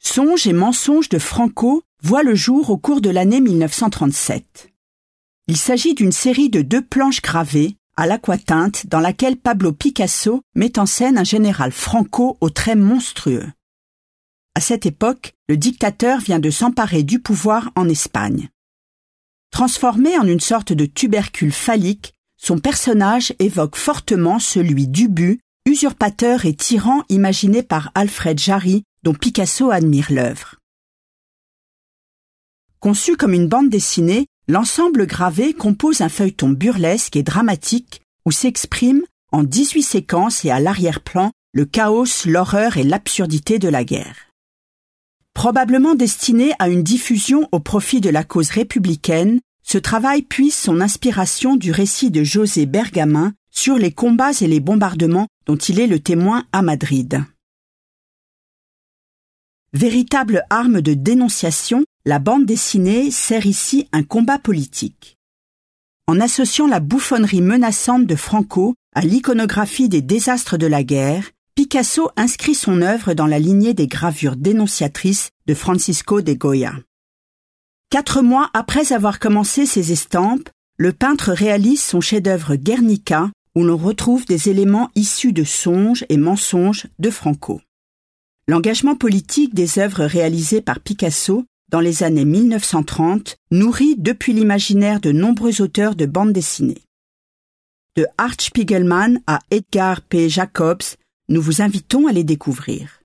Songes et mensonges de Franco voient le jour au cours de l'année 1937. Il s'agit d'une série de deux planches gravées à l'aquatinte dans laquelle Pablo Picasso met en scène un général Franco aux traits monstrueux. À cette époque, le dictateur vient de s'emparer du pouvoir en Espagne. Transformé en une sorte de tubercule phallique, son personnage évoque fortement celui d'Ubu, usurpateur et tyran imaginé par Alfred Jarry, dont Picasso admire l'œuvre. Conçu comme une bande dessinée, l'ensemble gravé compose un feuilleton burlesque et dramatique où s'exprime, en 18 séquences et à l'arrière-plan, le chaos, l'horreur et l'absurdité de la guerre. Probablement destiné à une diffusion au profit de la cause républicaine, ce travail puise son inspiration du récit de José Bergamin sur les combats et les bombardements dont il est le témoin à Madrid. Véritable arme de dénonciation, la bande dessinée sert ici un combat politique. En associant la bouffonnerie menaçante de Franco à l'iconographie des désastres de la guerre, Picasso inscrit son œuvre dans la lignée des gravures dénonciatrices de Francisco de Goya. Quatre mois après avoir commencé ses estampes, le peintre réalise son chef-d'œuvre Guernica, où l'on retrouve des éléments issus de songes et mensonges de Franco. L'engagement politique des œuvres réalisées par Picasso dans les années 1930 nourrit depuis l'imaginaire de nombreux auteurs de bandes dessinées. De Art Spiegelman à Edgar P. Jacobs, nous vous invitons à les découvrir.